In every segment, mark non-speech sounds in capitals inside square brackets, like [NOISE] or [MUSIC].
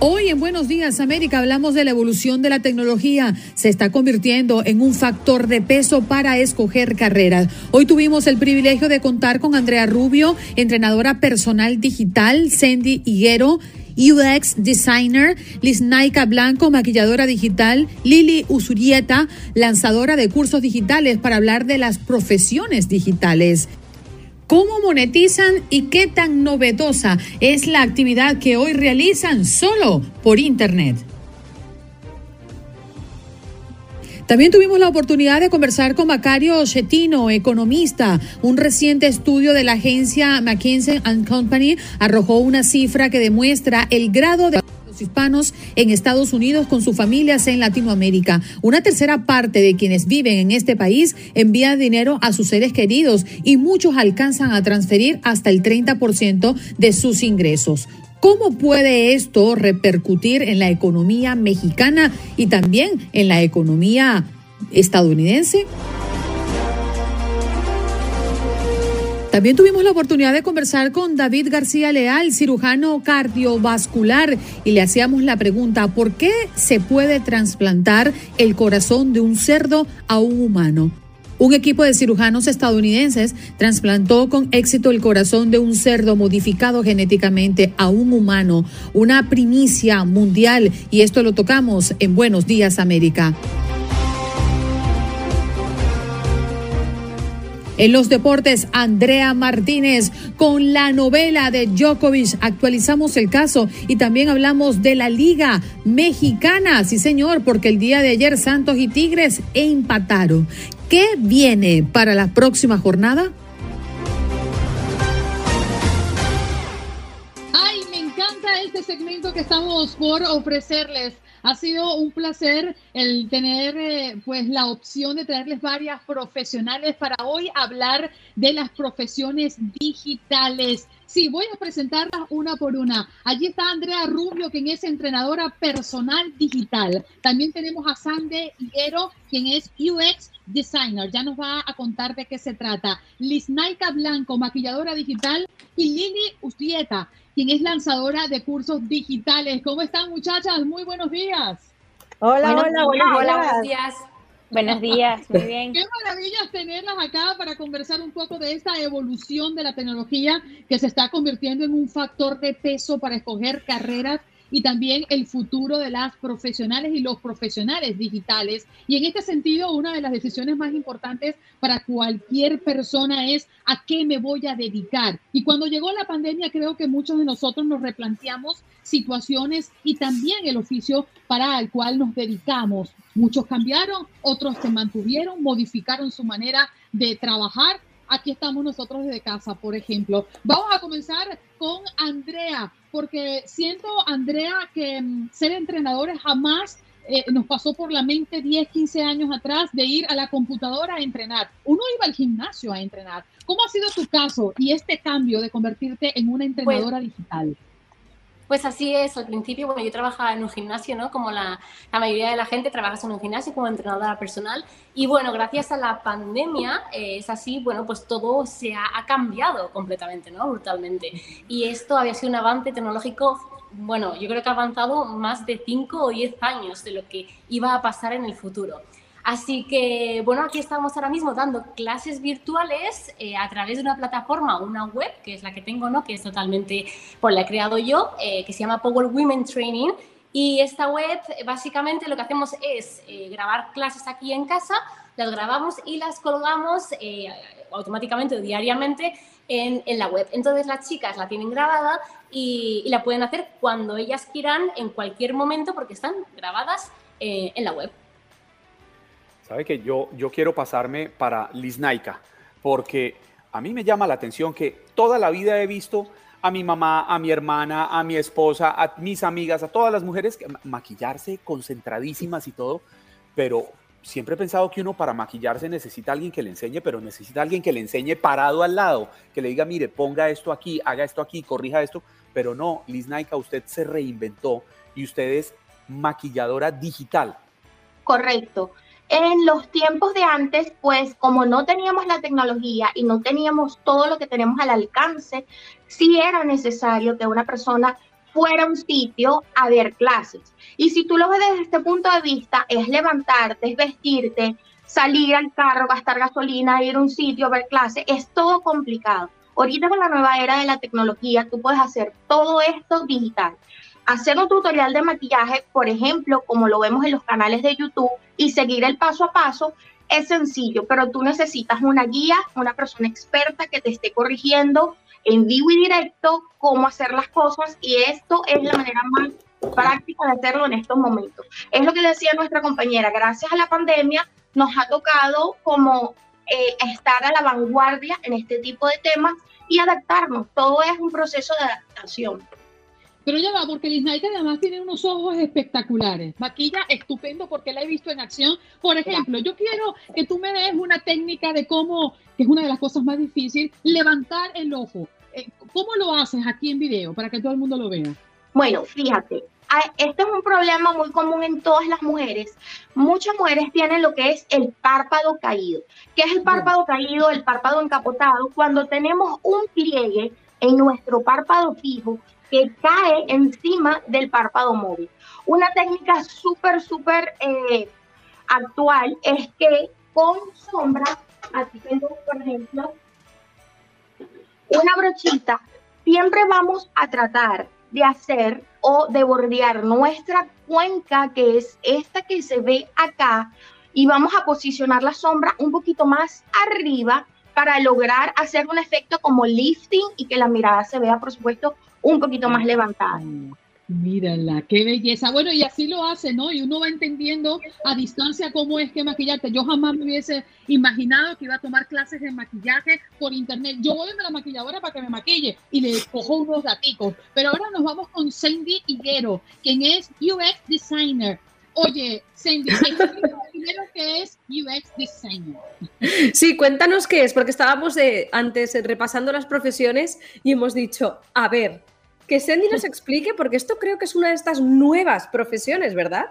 Hoy en Buenos Días América hablamos de la evolución de la tecnología. Se está convirtiendo en un factor de peso para escoger carreras. Hoy tuvimos el privilegio de contar con Andrea Rubio, entrenadora personal digital, Sandy Higuero, UX designer, Liz Naika Blanco, maquilladora digital, Lili Usurieta, lanzadora de cursos digitales para hablar de las profesiones digitales. ¿Cómo monetizan y qué tan novedosa es la actividad que hoy realizan solo por Internet? También tuvimos la oportunidad de conversar con Macario Chetino, economista. Un reciente estudio de la agencia McKinsey Company arrojó una cifra que demuestra el grado de hispanos en Estados Unidos con sus familias en Latinoamérica. Una tercera parte de quienes viven en este país envía dinero a sus seres queridos y muchos alcanzan a transferir hasta el 30% de sus ingresos. ¿Cómo puede esto repercutir en la economía mexicana y también en la economía estadounidense? También tuvimos la oportunidad de conversar con David García Leal, cirujano cardiovascular, y le hacíamos la pregunta, ¿por qué se puede trasplantar el corazón de un cerdo a un humano? Un equipo de cirujanos estadounidenses trasplantó con éxito el corazón de un cerdo modificado genéticamente a un humano, una primicia mundial, y esto lo tocamos en Buenos Días América. En los deportes, Andrea Martínez con la novela de Djokovic. Actualizamos el caso y también hablamos de la Liga Mexicana. Sí, señor, porque el día de ayer Santos y Tigres empataron. ¿Qué viene para la próxima jornada? Ay, me encanta este segmento que estamos por ofrecerles. Ha sido un placer el tener eh, pues la opción de traerles varias profesionales para hoy hablar de las profesiones digitales. Sí, voy a presentarlas una por una. Allí está Andrea Rubio, quien es entrenadora personal digital. También tenemos a Sande Higuero, quien es UX designer. Ya nos va a contar de qué se trata. Liz Naika Blanco, maquilladora digital. Y Lili Ustieta, quien es lanzadora de cursos digitales. ¿Cómo están, muchachas? Muy buenos días. Hola, hola, hola, hola, buenos días. Buenos días, muy [LAUGHS] bien. Qué maravilla tenerlas acá para conversar un poco de esta evolución de la tecnología que se está convirtiendo en un factor de peso para escoger carreras y también el futuro de las profesionales y los profesionales digitales. Y en este sentido, una de las decisiones más importantes para cualquier persona es a qué me voy a dedicar. Y cuando llegó la pandemia, creo que muchos de nosotros nos replanteamos situaciones y también el oficio para el cual nos dedicamos. Muchos cambiaron, otros se mantuvieron, modificaron su manera de trabajar aquí estamos nosotros desde casa, por ejemplo. Vamos a comenzar con Andrea, porque siento, Andrea, que mm, ser entrenadores jamás eh, nos pasó por la mente 10, 15 años atrás de ir a la computadora a entrenar. Uno iba al gimnasio a entrenar. ¿Cómo ha sido tu caso y este cambio de convertirte en una entrenadora digital? Pues así es, al principio, bueno, yo trabajaba en un gimnasio, ¿no? Como la, mayoría de la gente trabajas en un gimnasio como entrenadora personal. Y bueno, gracias a la pandemia, eh, es así, bueno, pues todo se ha, ha, cambiado completamente, ¿no? Brutalmente. Y esto había sido un avance tecnológico, bueno, yo creo que ha avanzado más de 5 o 10 años de lo que iba a pasar en el futuro. Así que, bueno, aquí estamos ahora mismo dando clases virtuales eh, a través de una plataforma, una web, que es la que tengo, ¿no? Que es totalmente, pues la he creado yo, eh, que se llama Power Women Training. Y esta web, básicamente, lo que hacemos es eh, grabar clases aquí en casa las grabamos y las colgamos automáticamente o diariamente en, la web. Entonces las chicas la tienen grabada y, la pueden hacer cuando ellas quieran, en cualquier momento, porque están grabadas en la web. Sabe que yo, yo quiero pasarme para Liznaika, porque a mí me llama la atención que toda la vida he visto a mi mamá, a mi hermana, a mi esposa, a mis amigas, a todas las mujeres maquillarse concentradísimas y todo, pero siempre he pensado que uno para maquillarse necesita alguien que le enseñe, pero necesita alguien que le enseñe parado al lado, que le diga, mire, ponga esto aquí, haga esto aquí, corrija esto, pero no, Liz Naika, usted se reinventó y usted es maquilladora digital. Correcto. En los tiempos de antes, pues como no teníamos la tecnología y no teníamos todo lo que tenemos al alcance, sí era necesario que una persona fuera a un sitio a ver clases. Y si tú lo ves desde este punto de vista, es levantarte, es vestirte, salir al carro, gastar gasolina, ir a un sitio a ver clases, es todo complicado. Ahorita con la nueva era de la tecnología, tú puedes hacer todo esto digital hacer un tutorial de maquillaje, por ejemplo, como lo vemos en los canales de YouTube, y seguir el paso a paso, es sencillo, pero tú necesitas una guía, una persona experta que te esté corrigiendo en vivo y directo cómo hacer las cosas y esto es la manera más práctica de hacerlo en estos momentos. Es lo que decía nuestra compañera, gracias a la pandemia nos ha tocado como eh, estar a la vanguardia en este tipo de temas y adaptarnos. Todo es un proceso de adaptación. Pero ya va, porque Liz además tiene unos ojos espectaculares. Maquilla estupendo porque la he visto en acción. Por ejemplo, yo quiero que tú me des una técnica de cómo, que es una de las cosas más difíciles, levantar el ojo. Eh, ¿Cómo lo haces aquí en video para que todo el mundo lo vea? Bueno, fíjate, este es un problema muy común en todas las mujeres. Muchas mujeres tienen lo que es el párpado caído. ¿Qué es el párpado caído? El párpado encapotado. Cuando tenemos un pliegue en nuestro párpado fijo, que cae encima del párpado móvil. Una técnica súper, súper eh, actual es que con sombra, aquí tengo por ejemplo una brochita, siempre vamos a tratar de hacer o de bordear nuestra cuenca, que es esta que se ve acá, y vamos a posicionar la sombra un poquito más arriba para lograr hacer un efecto como lifting y que la mirada se vea, por supuesto, un poquito más levantada. Mírala, qué belleza. Bueno, y así lo hace, ¿no? Y uno va entendiendo a distancia cómo es que maquillarte. Yo jamás me hubiese imaginado que iba a tomar clases de maquillaje por internet. Yo voy a la maquilladora para que me maquille y le cojo unos daticos. Pero ahora nos vamos con Sandy Higuero, quien es UX Designer. Oye, Sandy, primero que es UX Designer. Sí, cuéntanos qué es, porque estábamos de, antes repasando las profesiones y hemos dicho, a ver, que Sandy nos explique, porque esto creo que es una de estas nuevas profesiones, ¿verdad?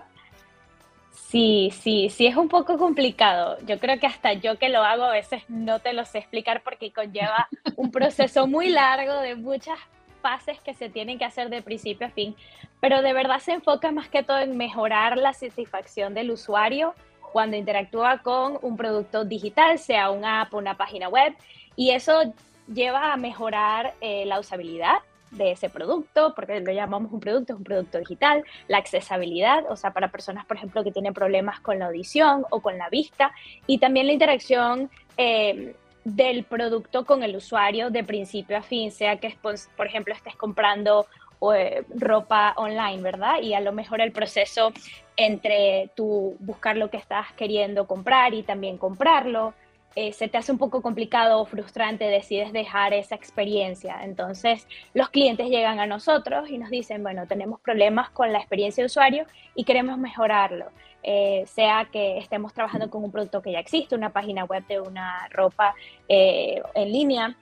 Sí, sí, sí, es un poco complicado. Yo creo que hasta yo que lo hago a veces no te lo sé explicar porque conlleva un proceso muy largo de muchas fases que se tienen que hacer de principio a fin, pero de verdad se enfoca más que todo en mejorar la satisfacción del usuario cuando interactúa con un producto digital, sea una app o una página web, y eso lleva a mejorar eh, la usabilidad, de ese producto, porque lo llamamos un producto, es un producto digital, la accesibilidad, o sea, para personas, por ejemplo, que tienen problemas con la audición o con la vista, y también la interacción eh, del producto con el usuario de principio a fin, sea que, por ejemplo, estés comprando eh, ropa online, ¿verdad? Y a lo mejor el proceso entre tú buscar lo que estás queriendo comprar y también comprarlo, eh, se te hace un poco complicado o frustrante, decides dejar esa experiencia. Entonces, los clientes llegan a nosotros y nos dicen, bueno, tenemos problemas con la experiencia de usuario y queremos mejorarlo. Eh, sea que estemos trabajando con un producto que ya existe, una página web de una ropa eh, en línea,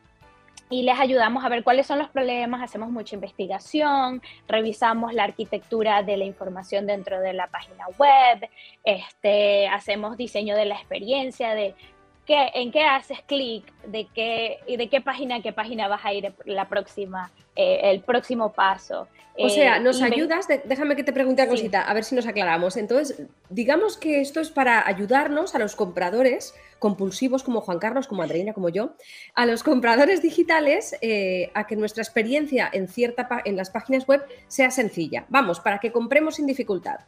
y les ayudamos a ver cuáles son los problemas, hacemos mucha investigación, revisamos la arquitectura de la información dentro de la página web, este, hacemos diseño de la experiencia, de en qué haces clic, de qué, de qué página a qué página vas a ir la próxima, eh, el próximo paso. O sea, eh, nos ayudas, déjame que te pregunte una cosita, a ver si nos aclaramos. Entonces, digamos que esto es para ayudarnos a los compradores compulsivos como Juan Carlos, como Adriana, como yo, a los compradores digitales eh, a que nuestra experiencia en, cierta, en las páginas web sea sencilla. Vamos, para que compremos sin dificultad.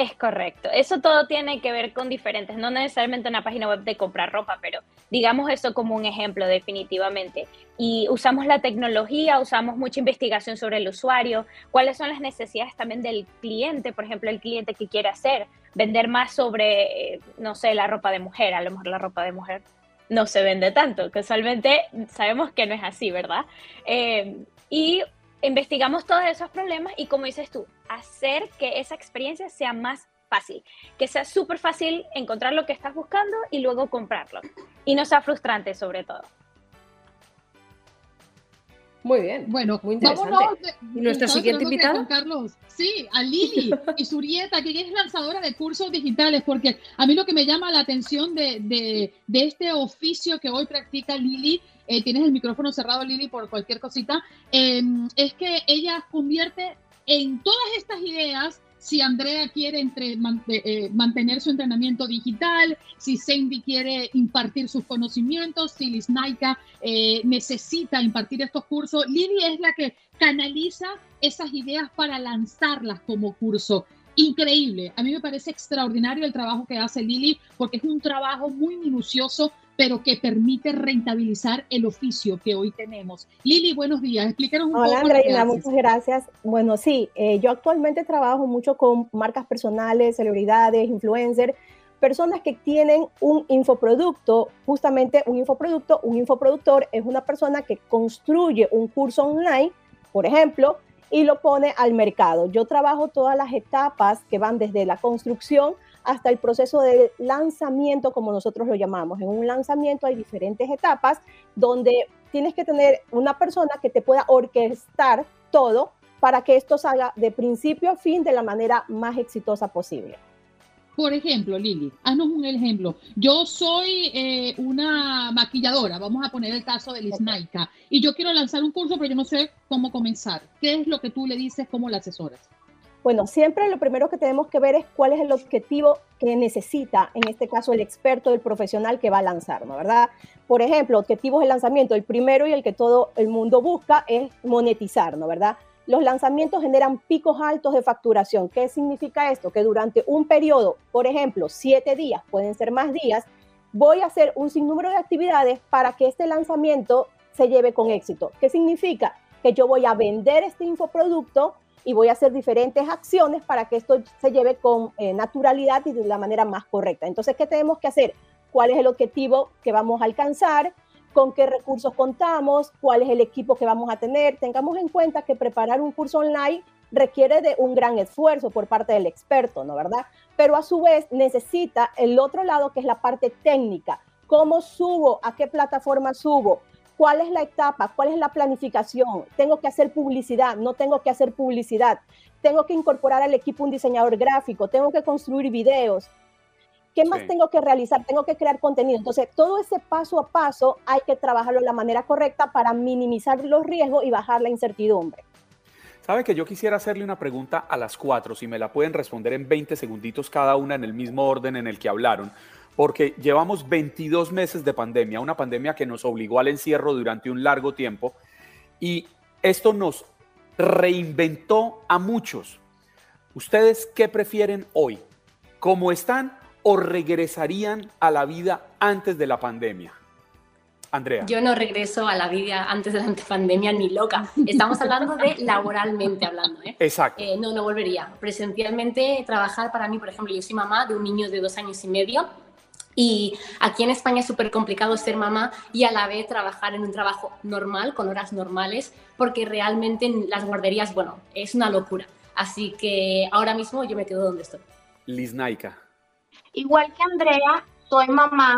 Es correcto. Eso todo tiene que ver con diferentes, no necesariamente una página web de comprar ropa, pero digamos eso como un ejemplo definitivamente. Y usamos la tecnología, usamos mucha investigación sobre el usuario, cuáles son las necesidades también del cliente, por ejemplo, el cliente que quiere hacer, vender más sobre, eh, no sé, la ropa de mujer, a lo mejor la ropa de mujer no se vende tanto, casualmente sabemos que no es así, ¿verdad? Eh, y investigamos todos esos problemas y como dices tú, hacer que esa experiencia sea más fácil, que sea súper fácil encontrar lo que estás buscando y luego comprarlo. Y no sea frustrante sobre todo. Muy bien. Bueno, muy interesante. ¿Y nuestra siguiente invitada? Carlos, sí, a Lili y Surieta, que es lanzadora de cursos digitales, porque a mí lo que me llama la atención de, de, de este oficio que hoy practica Lili eh, tienes el micrófono cerrado, Lili, por cualquier cosita, em, es que ella convierte en todas estas ideas si Andrea quiere entre, eh, mantener su entrenamiento digital, si Sandy quiere impartir sus conocimientos, si Lisnaika eh, necesita impartir estos cursos, Lili es la que canaliza esas ideas para lanzarlas como curso. Increíble, a mí me parece extraordinario el trabajo que hace Lili porque es un trabajo muy minucioso pero que permite rentabilizar el oficio que hoy tenemos. Lili, buenos días. Explícanos un Hola, poco. Hola, Andreina, muchas gracias. Bueno, sí, eh, yo actualmente trabajo mucho con marcas personales, celebridades, influencers, personas que tienen un infoproducto, justamente un infoproducto, un infoproductor es una persona que construye un curso online, por ejemplo, y lo pone al mercado. Yo trabajo todas las etapas que van desde la construcción hasta el proceso de lanzamiento, como nosotros lo llamamos. En un lanzamiento hay diferentes etapas donde tienes que tener una persona que te pueda orquestar todo para que esto salga de principio a fin de la manera más exitosa posible. Por ejemplo, Lili, haznos un ejemplo. Yo soy eh, una maquilladora, vamos a poner el caso de Lisnaika, y yo quiero lanzar un curso, pero yo no sé cómo comenzar. ¿Qué es lo que tú le dices, cómo la asesoras? Bueno, siempre lo primero que tenemos que ver es cuál es el objetivo que necesita, en este caso, el experto, el profesional que va a lanzar, ¿no? ¿Verdad? Por ejemplo, objetivos de lanzamiento, el primero y el que todo el mundo busca es monetizar, ¿no? ¿Verdad? Los lanzamientos generan picos altos de facturación. ¿Qué significa esto? Que durante un periodo, por ejemplo, siete días, pueden ser más días, voy a hacer un sinnúmero de actividades para que este lanzamiento se lleve con éxito. ¿Qué significa? Que yo voy a vender este infoproducto y voy a hacer diferentes acciones para que esto se lleve con eh, naturalidad y de la manera más correcta. Entonces, ¿qué tenemos que hacer? ¿Cuál es el objetivo que vamos a alcanzar? ¿Con qué recursos contamos? ¿Cuál es el equipo que vamos a tener? Tengamos en cuenta que preparar un curso online requiere de un gran esfuerzo por parte del experto, ¿no verdad? Pero a su vez necesita el otro lado que es la parte técnica. ¿Cómo subo? ¿A qué plataforma subo? Cuál es la etapa, cuál es la planificación. Tengo que hacer publicidad, no tengo que hacer publicidad. Tengo que incorporar al equipo un diseñador gráfico, tengo que construir videos. ¿Qué más tengo que realizar? Tengo que crear contenido. Entonces, todo ese paso a paso hay que trabajarlo de la manera correcta para minimizar los riesgos y bajar la incertidumbre. Sabe que yo quisiera hacerle una pregunta a las cuatro, si me la pueden responder en 20 segunditos cada una en el mismo orden en el que hablaron porque llevamos 22 meses de pandemia, una pandemia que nos obligó al encierro durante un largo tiempo y esto nos reinventó a muchos. ¿Ustedes qué prefieren hoy? ¿Cómo están o regresarían a la vida antes de la pandemia? Andrea. Yo no regreso a la vida antes de la pandemia ni loca. Estamos hablando de laboralmente hablando. ¿eh? Exacto. Eh, no, no volvería. Presencialmente trabajar para mí, por ejemplo, yo soy mamá de un niño de dos años y medio y aquí en España es súper complicado ser mamá y a la vez trabajar en un trabajo normal, con horas normales, porque realmente en las guarderías, bueno, es una locura. Así que ahora mismo yo me quedo donde estoy. Liz Naika. Igual que Andrea, soy mamá,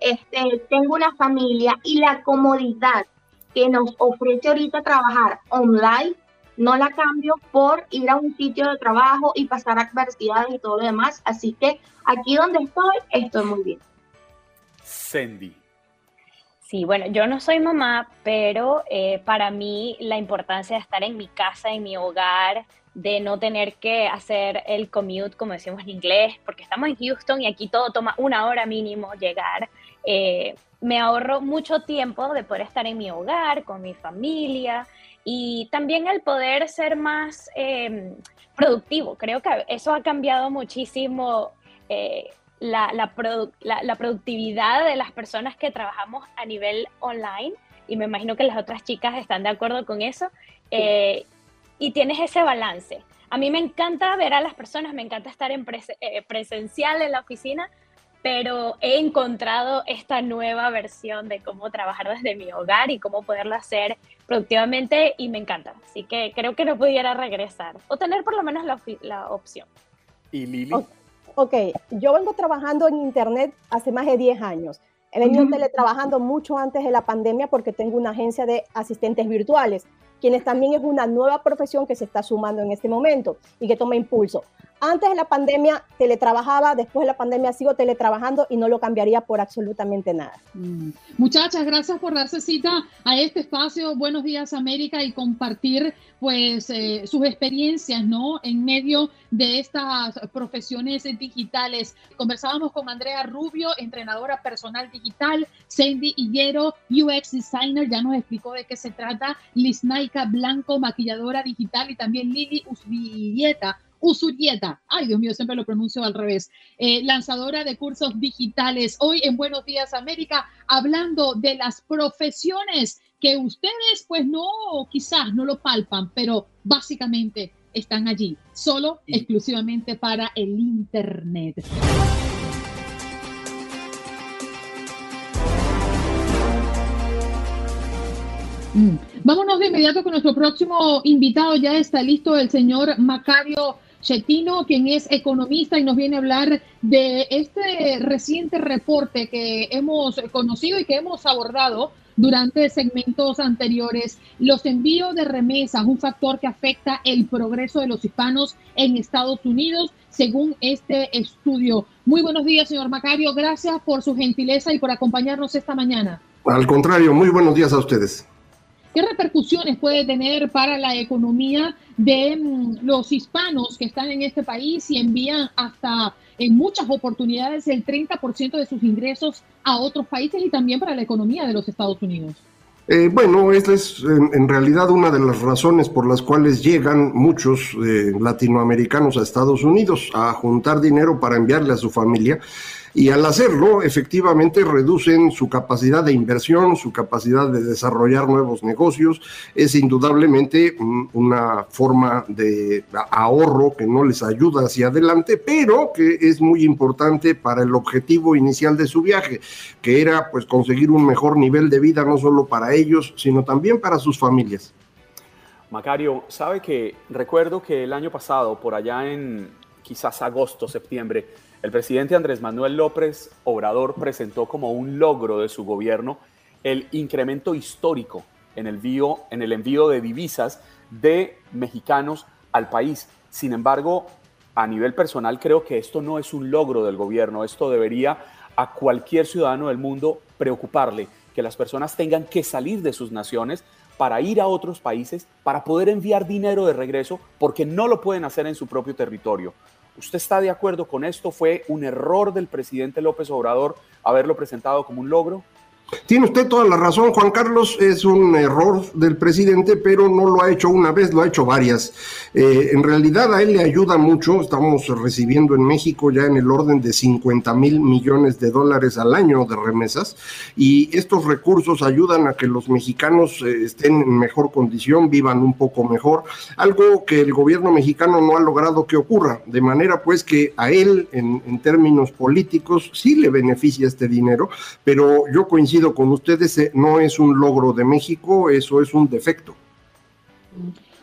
este, tengo una familia y la comodidad que nos ofrece ahorita trabajar online no la cambio por ir a un sitio de trabajo y pasar adversidades y todo lo demás. Así que aquí donde estoy, estoy muy bien. Sandy. Sí, bueno, yo no soy mamá, pero eh, para mí la importancia de estar en mi casa, en mi hogar, de no tener que hacer el commute, como decimos en inglés, porque estamos en Houston y aquí todo toma una hora mínimo llegar. Eh, me ahorro mucho tiempo de poder estar en mi hogar, con mi familia, y también el poder ser más, em, productivo. Creo que eso ha cambiado muchísimo eh, la, la, productividad de las personas que trabajamos a nivel online y me imagino que las otras chicas están de acuerdo con eso. Eh, y tienes ese balance. A mí me encanta ver a las personas, me encanta estar en eh, presencial en la oficina, pero he encontrado esta nueva versión de cómo trabajar desde mi hogar y cómo poderlo hacer productivamente y me encanta. Así que creo que no pudiera regresar o tener por lo menos la, la opción. ¿Y Lili? ok, yo vengo trabajando en Internet hace más de 10 años. He venido teletrabajando mucho antes de la pandemia porque tengo una agencia de asistentes virtuales quienes también es una nueva profesión que se está sumando en este momento y que toma impulso. Antes de la pandemia teletrabajaba, después de la pandemia sigo teletrabajando y no lo cambiaría por absolutamente nada. Mm. Muchachas, gracias por darse cita a este espacio Buenos Días América y compartir pues eh, sus experiencias, ¿no? En medio de estas profesiones digitales. Conversábamos con Andrea Rubio, entrenadora personal digital, Sandy Higuero, UX designer, ya nos explicó de qué se trata, Liz Naika Blanco, maquilladora digital y también Lili Usvilleta Usurieta, ay Dios mío, siempre lo pronuncio al revés, eh, lanzadora de cursos digitales. Hoy en Buenos Días América, hablando de las profesiones que ustedes pues no, quizás no lo palpan, pero básicamente están allí, solo, exclusivamente para el Internet. Mm. Vámonos de inmediato con nuestro próximo invitado. Ya está listo el señor Macario Chetino, quien es economista y nos viene a hablar de este reciente reporte que hemos conocido y que hemos abordado durante segmentos anteriores. Los envíos de remesas, un factor que afecta el progreso de los hispanos en Estados Unidos, según este estudio. Muy buenos días, señor Macario. Gracias por su gentileza y por acompañarnos esta mañana. Al contrario, muy buenos días a ustedes. ¿Qué repercusiones puede tener para la economía de mm, los hispanos que están en este país y envían hasta en muchas oportunidades el 30% de sus ingresos a otros países y también para la economía de los Estados Unidos? Eh, bueno, esta es en, realidad una de las razones por las cuales llegan muchos eh, latinoamericanos a Estados Unidos a juntar dinero para enviarle a su familia y al hacerlo efectivamente reducen su capacidad de inversión, su capacidad de desarrollar nuevos negocios. Es indudablemente una forma de ahorro que no les ayuda hacia adelante, pero que es muy importante para el objetivo inicial de su viaje, que era pues conseguir un mejor nivel de vida no solo para ellos, sino también para sus familias. Macario, sabe que recuerdo que el año pasado, por allá en quizás agosto, septiembre, el presidente Andrés Manuel López Obrador presentó como un logro de su gobierno el incremento histórico en el envío, de divisas de mexicanos al país. Sin embargo, a nivel personal creo que esto no es un logro del gobierno, esto debería a cualquier ciudadano del mundo preocuparle, que las personas tengan que salir de sus naciones para ir a otros países, para poder enviar dinero de regreso, porque no lo pueden hacer en su propio territorio. ¿Usted está de acuerdo con esto? ¿Fue un error del presidente López Obrador haberlo presentado como un logro? Tiene usted toda la razón, Juan Carlos, es un error del presidente, pero no lo ha hecho una vez, lo ha hecho varias. Eh, en realidad a él le ayuda mucho, estamos recibiendo en México ya en el orden de 50 mil millones de dólares al año de remesas y estos recursos ayudan a que los mexicanos eh, estén en mejor condición, vivan un poco mejor, algo que el gobierno mexicano no ha logrado que ocurra, de manera pues que a él en, en términos políticos sí le beneficia este dinero, pero yo coincido con ustedes, eh, no es un logro de México, eso es un defecto.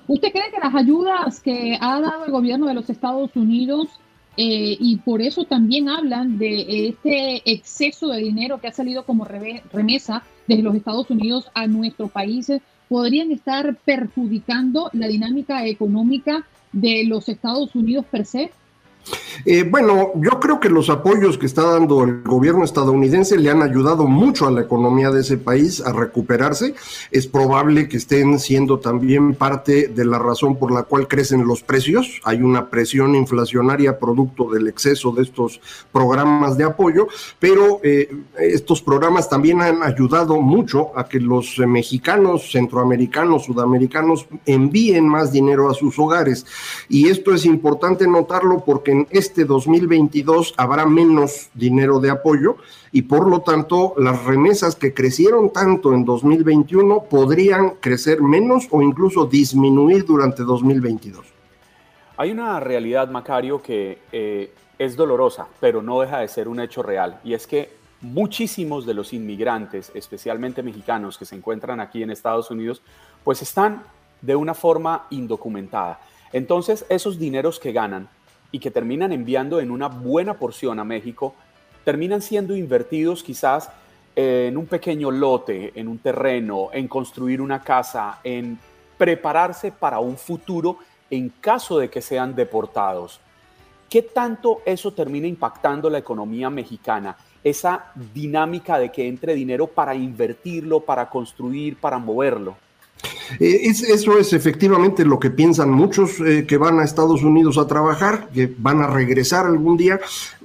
¿Usted cree que las ayudas que ha dado el gobierno de los Estados Unidos eh, y por eso también hablan de este exceso de dinero que ha salido como remesa desde los Estados Unidos a nuestro país, podrían estar perjudicando la dinámica económica de los Estados Unidos per se? Eh, bueno, yo creo que los apoyos que está dando el gobierno estadounidense le han ayudado mucho a la economía de ese país a recuperarse. Es probable que estén siendo también parte de la razón por la cual crecen los precios. Hay una presión inflacionaria producto del exceso de estos programas de apoyo, pero eh, estos programas también han ayudado mucho a que los mexicanos, centroamericanos, sudamericanos envíen más dinero a sus hogares. Y esto es importante notarlo porque en este 2022 habrá menos dinero de apoyo y por lo tanto las remesas que crecieron tanto en 2021 podrían crecer menos o incluso disminuir durante 2022. Hay una realidad, Macario, que eh, es dolorosa, pero no deja de ser un hecho real, y es que muchísimos de los inmigrantes, especialmente mexicanos que se encuentran aquí en Estados Unidos, pues están de una forma indocumentada. Entonces, esos dineros que ganan y que terminan enviando en una buena porción a México, terminan siendo invertidos quizás en un pequeño lote, en un terreno, en construir una casa, en prepararse para un futuro en caso de que sean deportados. ¿Qué tanto eso termina impactando la economía mexicana? Esa dinámica de que entre dinero para invertirlo, para construir, para moverlo. Eh, eso es efectivamente lo que piensan muchos eh, que van a Estados Unidos a trabajar, que van a regresar algún día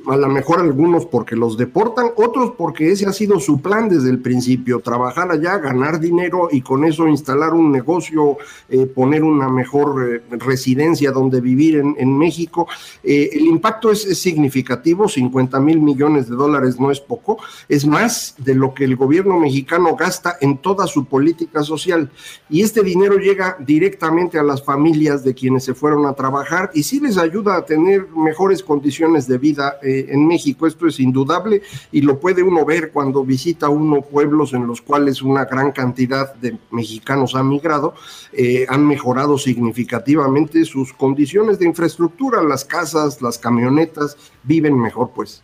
a lo mejor algunos porque los deportan, otros porque ese ha sido su plan desde el principio, trabajar allá, ganar dinero y con eso instalar un negocio, eh, poner una mejor eh, residencia donde vivir en, México. Eh, el impacto es, significativo, 50 mil millones de dólares no es poco, es más de lo que el gobierno mexicano gasta en toda su política social y este dinero llega directamente a las familias de quienes se fueron a trabajar y sí les ayuda a tener mejores condiciones de vida. Eh, en México. Esto es indudable y lo puede uno ver cuando visita uno pueblos en los cuales una gran cantidad de mexicanos han migrado, eh, han mejorado significativamente sus condiciones de infraestructura, las casas, las camionetas, viven mejor pues.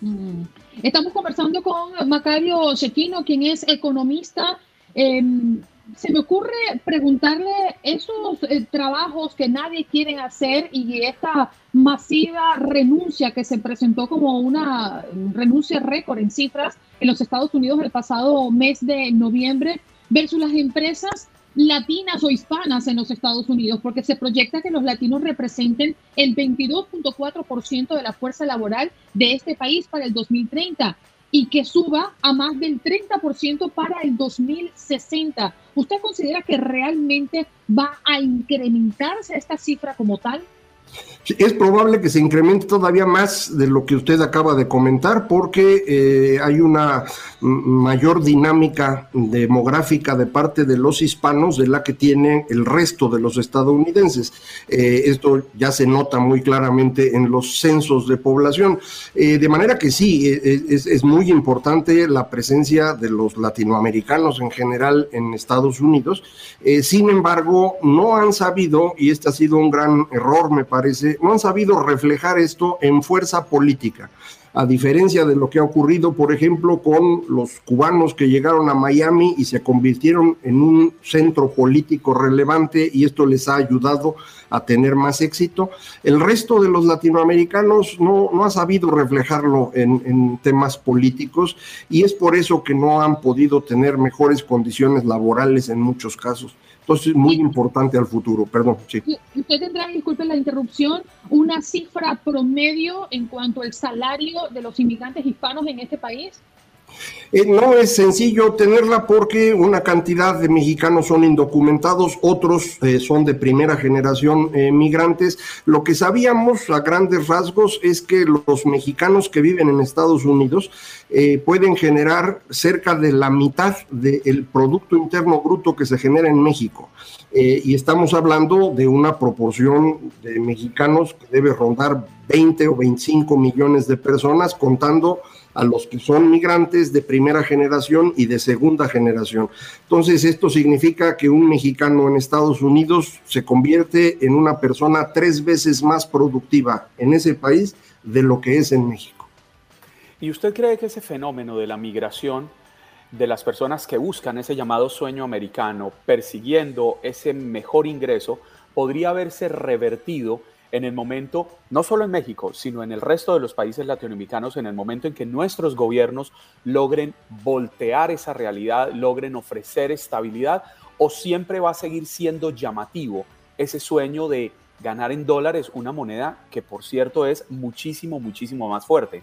Mm. Estamos conversando con Macario Chequino, quien es economista. Em, se me ocurre preguntarle esos eh, trabajos que nadie quiere hacer y esta masiva renuncia que se presentó como una renuncia récord en cifras en los Estados Unidos el pasado mes de noviembre versus las empresas latinas o hispanas en los Estados Unidos, porque se proyecta que los latinos representen el 22.4% de la fuerza laboral de este país para el 2030 y que suba a más del 30% para el 2060. ¿Usted considera que realmente va a incrementarse esta cifra como tal? Es probable que se incremente todavía más de lo que usted acaba de comentar porque eh, hay una mayor dinámica demográfica de parte de los hispanos de la que tienen el resto de los estadounidenses. Eh, esto ya se nota muy claramente en los censos de población. Eh, de manera que sí, es, es, muy importante la presencia de los latinoamericanos en general en Estados Unidos. sin embargo, no han sabido, y este ha sido un gran error, me parece, no han sabido reflejar esto en fuerza política a diferencia de lo que ha ocurrido, por ejemplo, con los cubanos que llegaron a Miami y se convirtieron en un centro político relevante y esto les ha ayudado a tener más éxito. El resto de los latinoamericanos no, no ha sabido reflejarlo en temas políticos y es por eso que no han podido tener mejores condiciones laborales en muchos casos. Entonces, muy importante al futuro, perdón. Sí. Usted tendrá, disculpe la interrupción, una cifra promedio en cuanto al salario de los inmigrantes hispanos en este país. Eh, no es sencillo tenerla porque una cantidad de mexicanos son indocumentados, otros eh, son de primera generación eh, migrantes. Lo que sabíamos a grandes rasgos es que los mexicanos que viven en Estados Unidos pueden generar cerca de la mitad del Producto Interno Bruto que se genera en México. y estamos hablando de una proporción de mexicanos que debe rondar 20 o 25 millones de personas, contando a los que son migrantes de primera generación y de segunda generación. Entonces, esto significa que un mexicano en Estados Unidos se convierte en una persona tres veces más productiva en ese país de lo que es en México. ¿Y usted cree que ese fenómeno de la migración de las personas que buscan ese llamado sueño americano, persiguiendo ese mejor ingreso, podría haberse revertido en el momento, no solo en México, sino en el resto de los países latinoamericanos, en el momento en que nuestros gobiernos logren voltear esa realidad, logren ofrecer estabilidad, o siempre va a seguir siendo llamativo ese sueño de ganar en dólares una moneda que, por cierto, es muchísimo, muchísimo más fuerte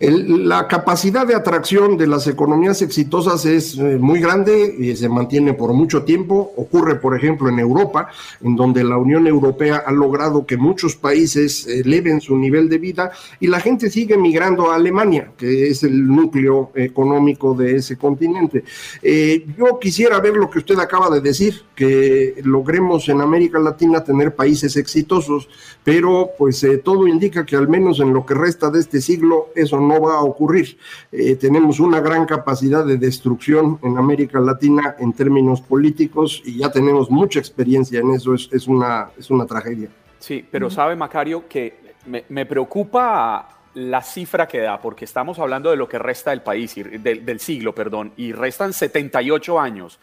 la capacidad de atracción de las economías exitosas es eh, muy grande y se mantiene por mucho tiempo. Ocurre, por ejemplo, en Europa, en donde la Unión Europea ha logrado que muchos países eleven su nivel de vida y la gente sigue migrando a Alemania, que es el núcleo económico de ese continente. Eh, yo quisiera ver lo que usted acaba de decir, que logremos en América Latina tener países exitosos, pero pues eh, todo indica que al menos en lo que resta de este siglo eso no va a ocurrir. Eh, tenemos una gran capacidad de destrucción en América Latina en términos políticos y ya tenemos mucha experiencia en eso, es, una, es una tragedia. Sí, pero sabe Macario que me, preocupa la cifra que da, porque estamos hablando de lo que resta del país, del, del siglo, perdón, y restan 78 años.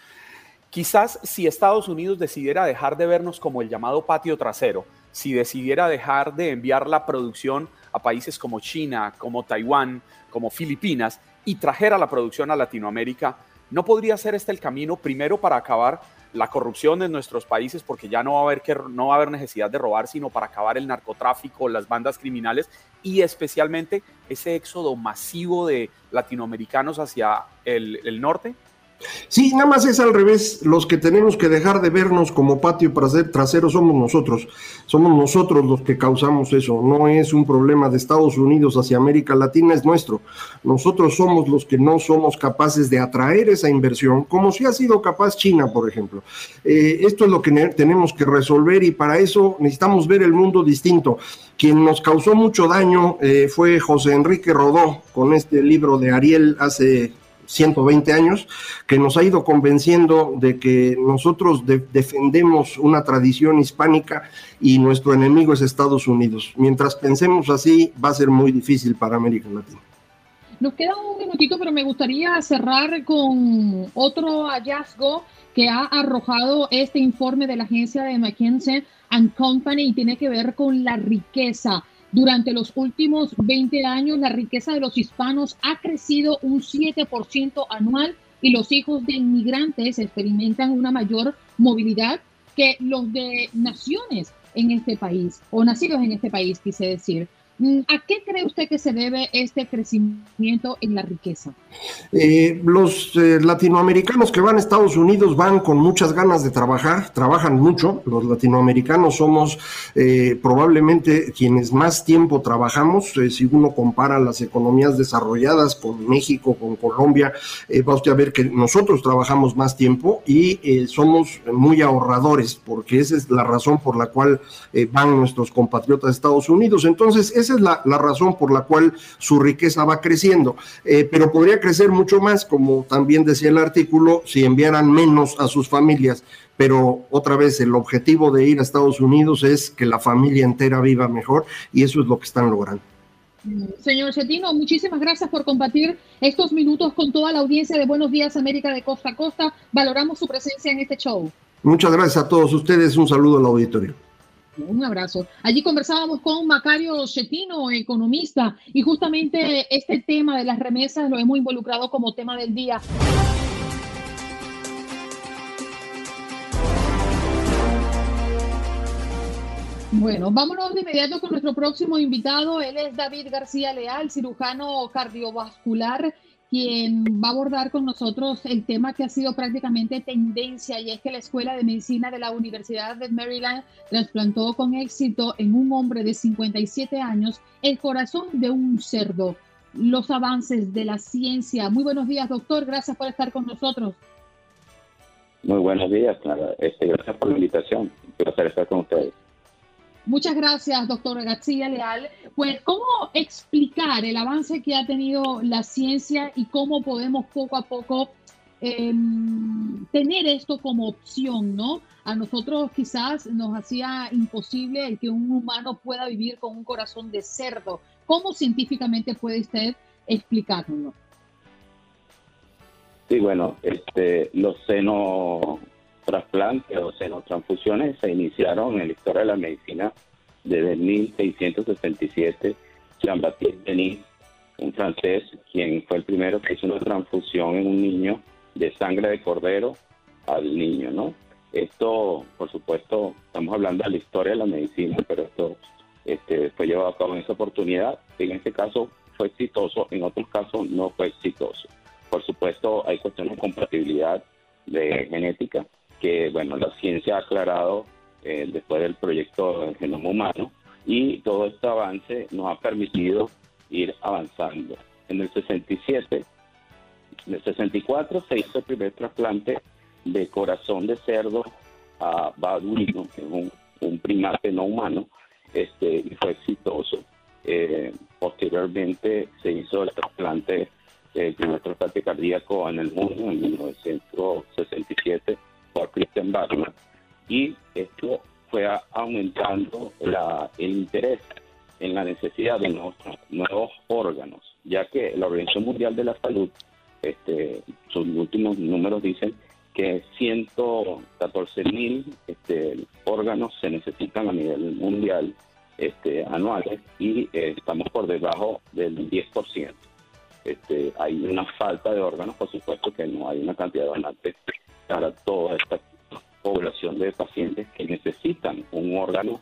Quizás si Estados Unidos decidiera dejar de vernos como el llamado patio trasero, si decidiera dejar de enviar la producción a países como China, como Taiwán, como Filipinas y trajera la producción a Latinoamérica, ¿no podría ser este el camino primero para acabar la corrupción en nuestros países porque ya no va a haber que no va a haber necesidad de robar, sino para acabar el narcotráfico, las bandas criminales y especialmente ese éxodo masivo de latinoamericanos hacia el, el norte? Sí, nada más es al revés. Los que tenemos que dejar de vernos como patio trasero somos nosotros. Somos nosotros los que causamos eso. No es un problema de Estados Unidos hacia América Latina, es nuestro. Nosotros somos los que no somos capaces de atraer esa inversión, como si ha sido capaz China, por ejemplo. Eh, esto es lo que tenemos que resolver y para eso necesitamos ver el mundo distinto. Quien nos causó mucho daño eh, fue José Enrique Rodó con este libro de Ariel hace 120 años, que nos ha ido convenciendo de que nosotros defendemos una tradición hispánica y nuestro enemigo es Estados Unidos. Mientras pensemos así, va a ser muy difícil para América Latina. Nos queda un minutito, pero me gustaría cerrar con otro hallazgo que ha arrojado este informe de la agencia de McKinsey and Company y tiene que ver con la riqueza. Durante los últimos 20 años, la riqueza de los hispanos ha crecido un 7% anual y los hijos de inmigrantes experimentan una mayor movilidad que los de naciones en este país, o nacidos en este país, quise decir. Mm, ¿A qué cree usted que se debe este crecimiento en la riqueza? Eh, los eh, latinoamericanos que van a Estados Unidos van con muchas ganas de trabajar, trabajan mucho. Los latinoamericanos somos eh, probablemente quienes más tiempo trabajamos. si uno compara las economías desarrolladas con México, con Colombia, va usted a ver que nosotros trabajamos más tiempo y somos muy ahorradores, porque esa es la razón por la cual van nuestros compatriotas a Estados Unidos. Entonces, es esa es la, razón por la cual su riqueza va creciendo, eh, pero podría crecer mucho más, como también decía el artículo, si enviaran menos a sus familias. Pero otra vez, el objetivo de ir a Estados Unidos es que la familia entera viva mejor y eso es lo que están logrando. Señor Cetino, muchísimas gracias por compartir estos minutos con toda la audiencia de Buenos Días América de Costa a Costa. Valoramos su presencia en este show. Muchas gracias a todos ustedes. Un saludo al auditorio. Un abrazo. Allí conversábamos con Macario Chetino, economista, y justamente este tema de las remesas lo hemos involucrado como tema del día. Bueno, vámonos de inmediato con nuestro próximo invitado. Él es David García Leal, cirujano cardiovascular quien va a abordar con nosotros el tema que ha sido prácticamente tendencia y es que la Escuela de Medicina de la Universidad de Maryland trasplantó con éxito en un hombre de 57 años el corazón de un cerdo. Los avances de la ciencia. Muy buenos días, doctor. Gracias por estar con nosotros. Muy buenos días, Este, gracias por la invitación. Un placer estar con ustedes. Muchas gracias, doctor García Leal. Pues, ¿cómo explicar el avance que ha tenido la ciencia y cómo podemos poco a poco em, tener esto como opción, ¿no? A nosotros quizás nos hacía imposible el que un humano pueda vivir con un corazón de cerdo. ¿Cómo científicamente puede usted explicárnoslo? Sí, bueno, este, los seno trasplantes o senotransfusiones se iniciaron en la historia de la medicina desde 1667, Jean-Baptiste Denis, un francés, quien fue el primero que hizo una transfusión en un niño de sangre de cordero al niño, ¿no? Esto, por supuesto, estamos hablando de la historia de la medicina, pero esto este, fue llevado a cabo en esa oportunidad. En este caso fue exitoso, en otros casos no fue exitoso. Por supuesto, hay cuestiones de compatibilidad de genética que, bueno, la ciencia ha aclarado eh, después del proyecto del genoma humano y todo este avance nos ha permitido ir avanzando. En el 67, en el 64 se hizo el primer trasplante de corazón de cerdo a baduino, que es un, primate no humano, este, y fue exitoso. Eh, posteriormente se hizo el trasplante, el primer trasplante cardíaco en el mundo en 1967 por Christian Bachmann y esto fue aumentando la, el interés en la necesidad de nuevos órganos, ya que la Organización Mundial de la Salud, este, sus últimos números dicen que 114 mil este, órganos se necesitan a nivel mundial este, anuales y eh, estamos por debajo del 10%. Este, hay una falta de órganos, por supuesto que no hay una cantidad de donantes para toda esta población de pacientes que necesitan un órgano,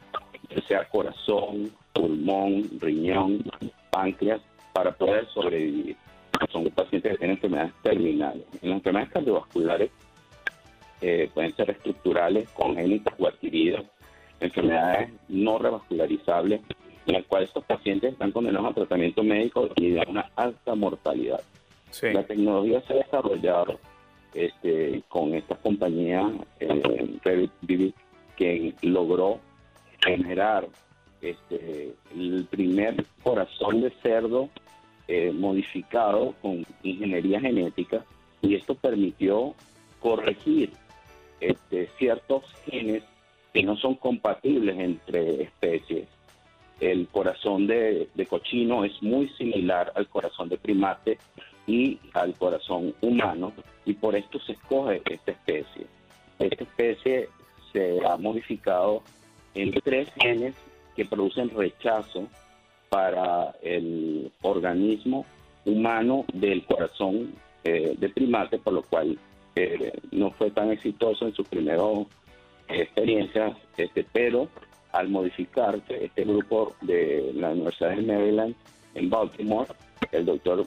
sea corazón, pulmón, riñón, páncreas, para poder sobrevivir. Son pacientes que tienen enfermedades terminales. Las enfermedades cardiovasculares eh, pueden ser estructurales, congénitas o adquiridas, enfermedades no revascularizables, en las cuales estos pacientes están condenados a tratamiento médico y de una alta mortalidad. La tecnología se ha desarrollado este, con esta compañía eh, que logró generar este, el primer corazón de cerdo eh, modificado con ingeniería genética y esto permitió corregir este, ciertos genes que no son compatibles entre especies. El corazón de, cochino es muy similar al corazón de primate y al corazón humano y por esto se escoge esta especie. Esta especie se ha modificado en tres genes que producen rechazo para el organismo humano del corazón eh, de primate, por lo cual eh, no fue tan exitoso en sus primeros experiencias, este, pero al modificarse este grupo de la Universidad de Maryland en Baltimore, el doctor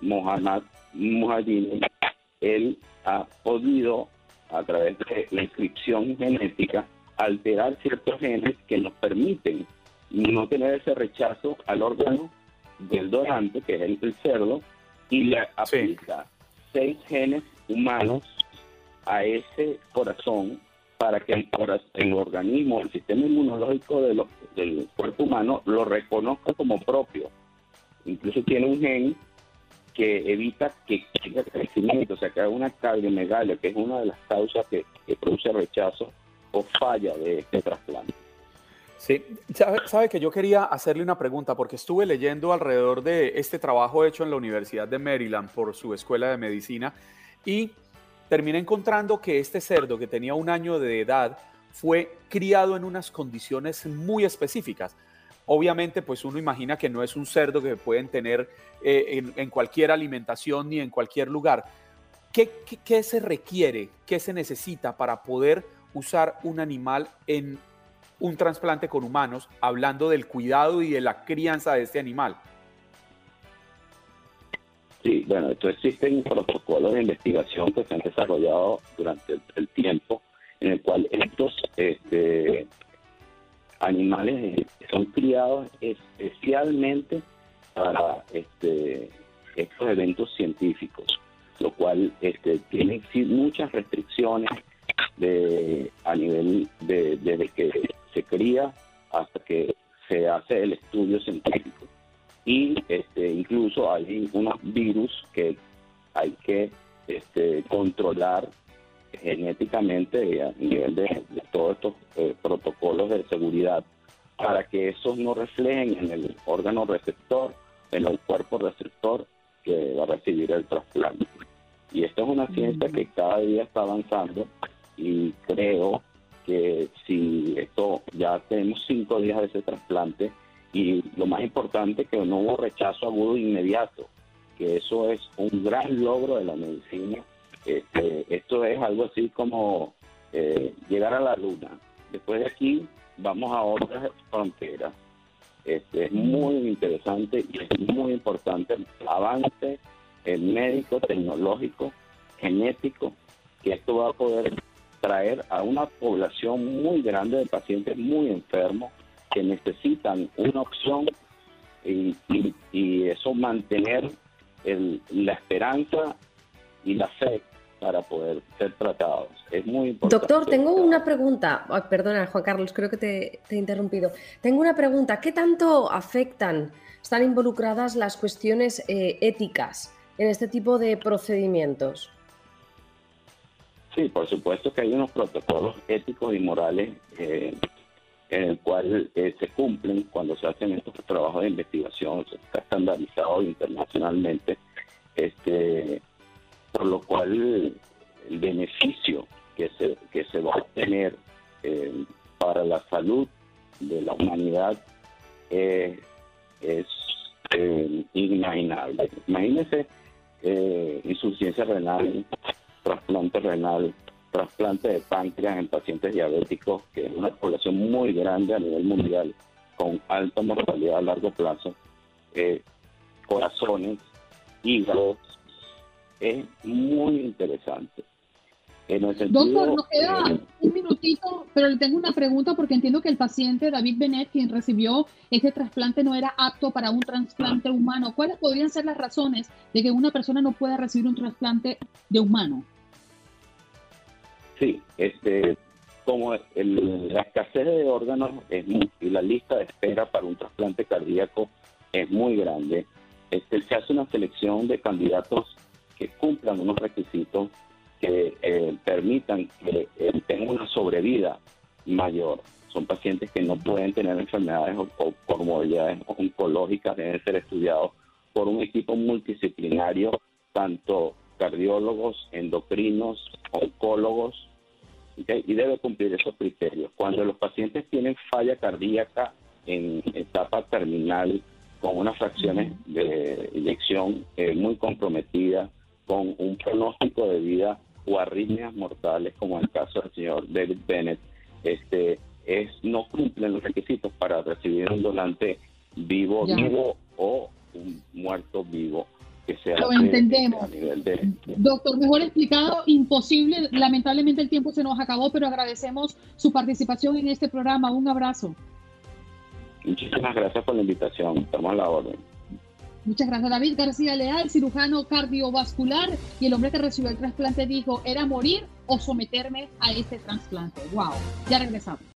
Mohamed Mujadini, él ha podido, a través de la inscripción genética, alterar ciertos genes que nos permiten no tener ese rechazo al órgano del donante, que es el, cerdo, y le aplica seis genes humanos a ese corazón para que el, el organismo, el sistema inmunológico de del cuerpo humano lo reconozca como propio. Incluso tiene un gen que evita que haya crecimiento, o sea, que haga una cardiomegalia, que es una de las causas que, produce rechazo o falla de este trasplante. Sí, sabe, que yo quería hacerle una pregunta porque estuve leyendo alrededor de este trabajo hecho en la Universidad de Maryland por su escuela de medicina y terminé encontrando que este cerdo que tenía un año de edad fue criado en unas condiciones muy específicas. Obviamente, pues uno imagina que no es un cerdo que pueden tener eh, en, cualquier alimentación ni en cualquier lugar. ¿Qué, ¿Qué, se requiere, qué se necesita para poder usar un animal en un trasplante con humanos, hablando del cuidado y de la crianza de este animal? Sí, bueno, esto existen protocolos de investigación que se han desarrollado durante el, tiempo en el cual estos este, animales son criados especialmente para este, estos eventos científicos, lo cual este, tiene muchas restricciones de, a nivel de, desde que se cría hasta que se hace el estudio científico y este, incluso hay unos virus que hay que este, controlar genéticamente a nivel de, todos estos eh, protocolos de seguridad para que esos no reflejen en el órgano receptor, en el cuerpo receptor que va a recibir el trasplante. Y esto es una ciencia que cada día está avanzando y creo que si esto ya tenemos cinco días de ese trasplante y lo más importante que no hubo rechazo agudo inmediato, que eso es un gran logro de la medicina. Este, esto es algo así como eh, llegar a la luna. Después de aquí vamos a otras fronteras. Este, es muy interesante y es muy importante el avance el médico, tecnológico, genético, que esto va a poder traer a una población muy grande de pacientes muy enfermos que necesitan una opción y, eso mantener la esperanza y la fe para poder ser tratados. Es muy importante. Doctor, tengo una pregunta. perdona, Juan Carlos, creo que te, he interrumpido. Tengo una pregunta. ¿Qué tanto afectan, están involucradas las cuestiones eh, éticas en este tipo de procedimientos? Sí, por supuesto que hay unos protocolos éticos y morales eh, en el cual eh, se cumplen cuando se hacen estos trabajos de investigación, se está estandarizado internacionalmente, este, por lo cual el beneficio que se, que se va a obtener eh, para la salud de la humanidad es inimaginable. Imagínense insuficiencia renal, trasplante renal, trasplante de páncreas en pacientes diabéticos, que es una población muy grande a nivel mundial, con alta mortalidad a largo plazo, eh, corazones, hígados, es muy interesante. Doctor, nos queda un minutito, pero le tengo una pregunta porque entiendo que el paciente David Benet, quien recibió ese trasplante, no era apto para un trasplante humano. ¿Cuáles podrían ser las razones de que una persona no pueda recibir un trasplante de humano? Sí, este, como la escasez de órganos y la lista de espera para un trasplante cardíaco es muy grande, este, se hace una selección de candidatos que cumplan unos requisitos que eh, permitan que eh, tengan una sobrevida mayor. Son pacientes que no pueden tener enfermedades o, o comorbilidades oncológicas, deben ser estudiados por un equipo multidisciplinario, tanto cardiólogos, endocrinos, oncólogos, y debe cumplir esos criterios. Cuando los pacientes tienen falla cardíaca en etapa terminal, con unas fracciones de inyección eh, muy comprometidas, con un pronóstico de vida o arritmias mortales, como en el caso del señor David Bennett, este, es, no cumplen los requisitos para recibir un donante vivo, vivo o un muerto vivo lo entendemos. Doctor, mejor explicado, imposible. Lamentablemente el tiempo se nos acabó, pero agradecemos su participación en este programa. Un abrazo. Muchísimas gracias por la invitación. Estamos a la orden. Muchas gracias, David García Leal, cirujano cardiovascular. Y el hombre que recibió el trasplante dijo, era morir o someterme a este trasplante. ¡Wow! Ya regresamos.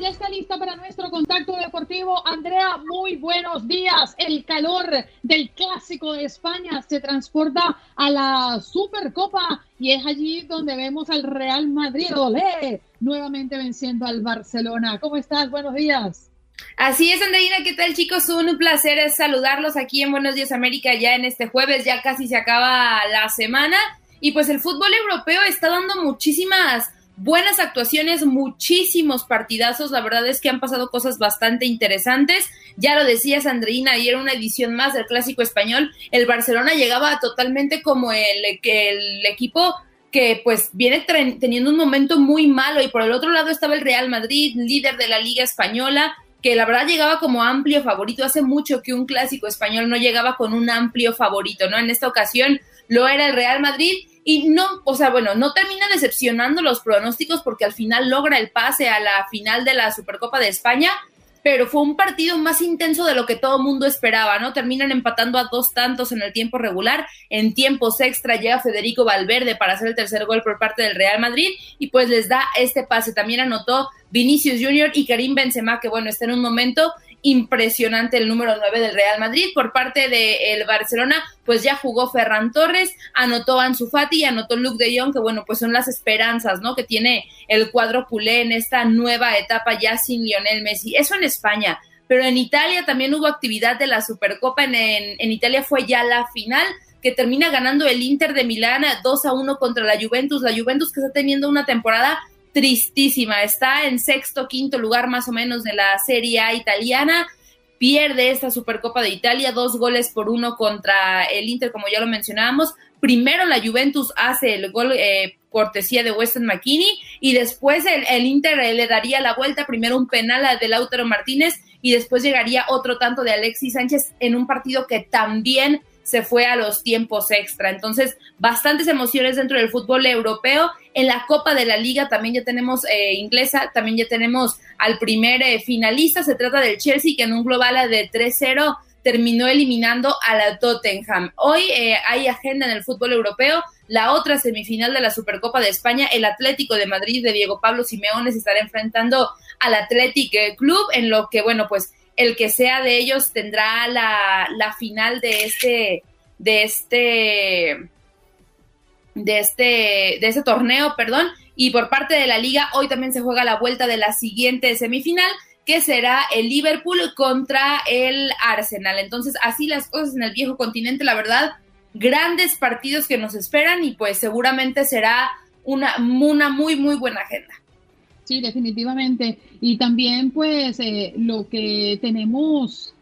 ya está lista para nuestro contacto deportivo. Andrea, muy buenos días. El calor del clásico de España se transporta a la Supercopa y es allí donde vemos al Real Madrid, olé, nuevamente venciendo al Barcelona. ¿Cómo estás? Buenos días. Así es, Andreina, ¿qué tal chicos? Un placer saludarlos aquí en Buenos Días América ya en este jueves, ya casi se acaba la semana y pues el fútbol europeo está dando muchísimas buenas actuaciones, muchísimos partidazos. La verdad es que han pasado cosas bastante interesantes. Ya lo decías, Andreina, y era una edición más del clásico español. El Barcelona llegaba totalmente como el, el equipo que pues viene teniendo un momento muy malo y por el otro lado estaba el Real Madrid, líder de la Liga Española, que la verdad llegaba como amplio favorito. Hace mucho que un clásico español no llegaba con un amplio favorito, ¿no? En esta ocasión lo era el Real Madrid y no, o sea, bueno, no termina decepcionando los pronósticos porque al final logra el pase a la final de la Supercopa de España, pero fue un partido más intenso de lo que todo mundo esperaba, ¿no? Terminan empatando a dos tantos en el tiempo regular, en tiempos extra llega Federico Valverde para hacer el tercer gol por parte del Real Madrid y pues les da este pase. También anotó Vinicius Junior y Karim Benzema, que bueno, está en un momento impresionante el número 9 del Real Madrid. Por parte del Barcelona, pues ya jugó Ferran Torres, anotó Ansu Fati, anotó Luke de Jong, que bueno, pues son las esperanzas, ¿no? Que tiene el cuadro culé en esta nueva etapa ya sin Lionel Messi. Eso en España. Pero en Italia también hubo actividad de la Supercopa. En, en, en Italia fue ya la final que termina ganando el Inter de Milán 2 a 1 contra la Juventus. La Juventus que está teniendo una temporada tristísima. Está en sexto, quinto lugar más o menos de la Serie A italiana. Pierde esta Supercopa de Italia, dos goles por uno contra el Inter, como ya lo mencionábamos. Primero la Juventus hace el gol eh, cortesía de Weston McKinney y después el, Inter eh, le daría la vuelta, primero un penal a de Lautaro Martínez y después llegaría otro tanto de Alexis Sánchez en un partido que también se fue a los tiempos extra. Entonces, bastantes emociones dentro del fútbol europeo. En la Copa de la Liga también ya tenemos eh, inglesa, también ya tenemos al primer eh, finalista. Se trata del Chelsea, que en un global de 3-0 terminó eliminando a la Tottenham. Hoy eh, hay agenda en el fútbol europeo. La otra semifinal de la Supercopa de España, el Atlético de Madrid de Diego Pablo Simeone se estará enfrentando al Athletic Club, en lo que, bueno, pues el que sea de ellos tendrá la, la final de este, de este, de este, de este torneo, perdón. Y por parte de la liga, hoy también se juega la vuelta de la siguiente semifinal, que será el Liverpool contra el Arsenal. Entonces, así las cosas en el viejo continente, la verdad, grandes partidos que nos esperan y pues seguramente será una, una muy, muy buena agenda. Sí, definitivamente. Y también pues eh, lo que tenemos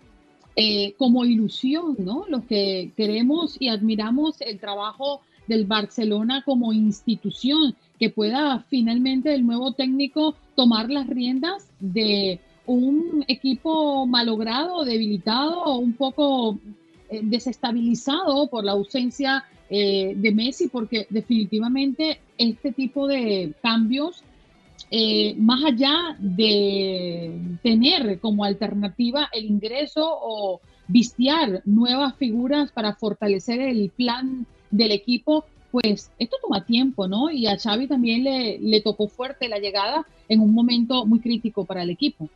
eh, como ilusión, ¿no? Los que queremos y admiramos el trabajo del Barcelona como institución, que pueda finalmente el nuevo técnico tomar las riendas de un equipo malogrado, debilitado, un poco eh, desestabilizado por la ausencia de Messi, porque definitivamente este tipo de cambios eh, más allá de tener como alternativa el ingreso o vistiar nuevas figuras para fortalecer el plan del equipo, pues esto toma tiempo, ¿no? Y a Xavi también le, le tocó fuerte la llegada en un momento muy crítico para el equipo.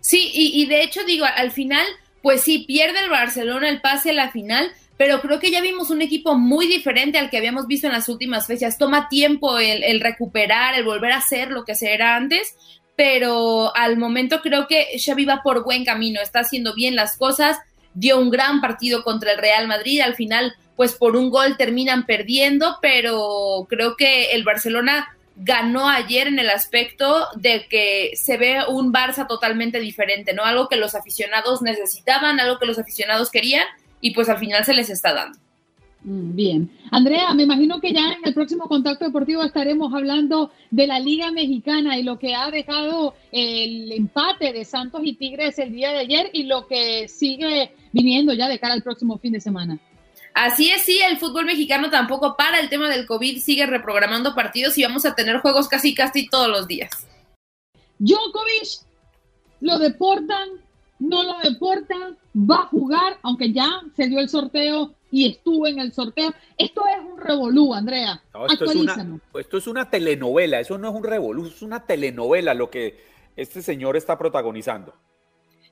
Sí, y, y de hecho digo, al final, pues sí, pierde el Barcelona el pase a la final, pero creo que ya vimos un equipo muy diferente al que habíamos visto en las últimas fechas. Toma tiempo el, recuperar, el volver a hacer lo que se era antes, pero al momento creo que Xavi va por buen camino, está haciendo bien las cosas, dio un gran partido contra el Real Madrid, al final pues por un gol terminan perdiendo, pero creo que el Barcelona ganó ayer en el aspecto de que se ve un Barça totalmente diferente, ¿no? Algo que los aficionados necesitaban, algo que los aficionados querían y pues al final se les está dando. Mm, bien. Andrea, me imagino que ya en el próximo contacto deportivo estaremos hablando de la Liga Mexicana y lo que ha dejado el empate de Santos y Tigres el día de ayer y lo que sigue viniendo ya de cara al próximo fin de semana. Así es, sí, el fútbol mexicano tampoco para el tema del COVID, sigue reprogramando partidos y vamos a tener juegos casi casi todos los días. Djokovic lo deportan no lo deporta, va a jugar, aunque ya se dio el sorteo y estuvo en el sorteo. Esto es un revolú, Andrea. esto, es una, esto es una telenovela, eso no es un revolú, es una telenovela lo que este señor está protagonizando.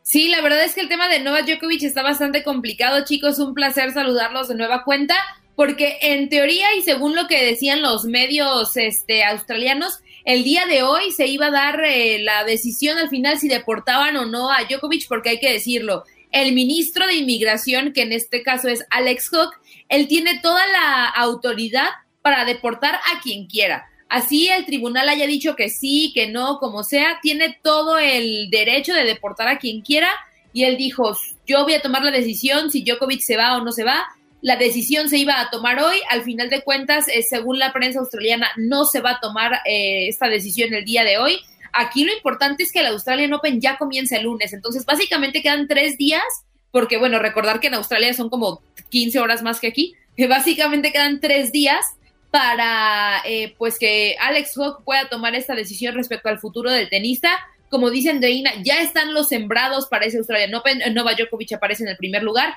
Sí, la verdad es que el tema de Novak Djokovic está bastante complicado, chicos. Un placer saludarlos de nueva cuenta, porque en teoría y según lo que decían los medios este, australianos, el día de hoy se iba a dar eh, la decisión al final si deportaban o no a Djokovic, porque hay que decirlo, el ministro de Inmigración, que en este caso es Alex Hook, él tiene toda la autoridad para deportar a quien quiera. así el tribunal haya dicho que sí, que no, como sea, tiene todo el derecho de deportar a quien quiera. Y él dijo, yo voy a tomar la decisión si Djokovic se va o no se va. La decisión se iba a tomar hoy. Al final de cuentas, eh, según la prensa australiana, no se va a tomar eh, esta decisión el día de hoy. Aquí lo importante es que el Australian Open ya comienza el lunes. Entonces, básicamente quedan tres días, porque bueno, recordar que en Australia son como 15 horas más que aquí. Básicamente quedan tres días para eh, pues que Alex Hawk pueda tomar esta decisión respecto al futuro del tenista. Como dice Andreina, ya están los sembrados para ese Australian Open. Nova Djokovic aparece en el primer lugar.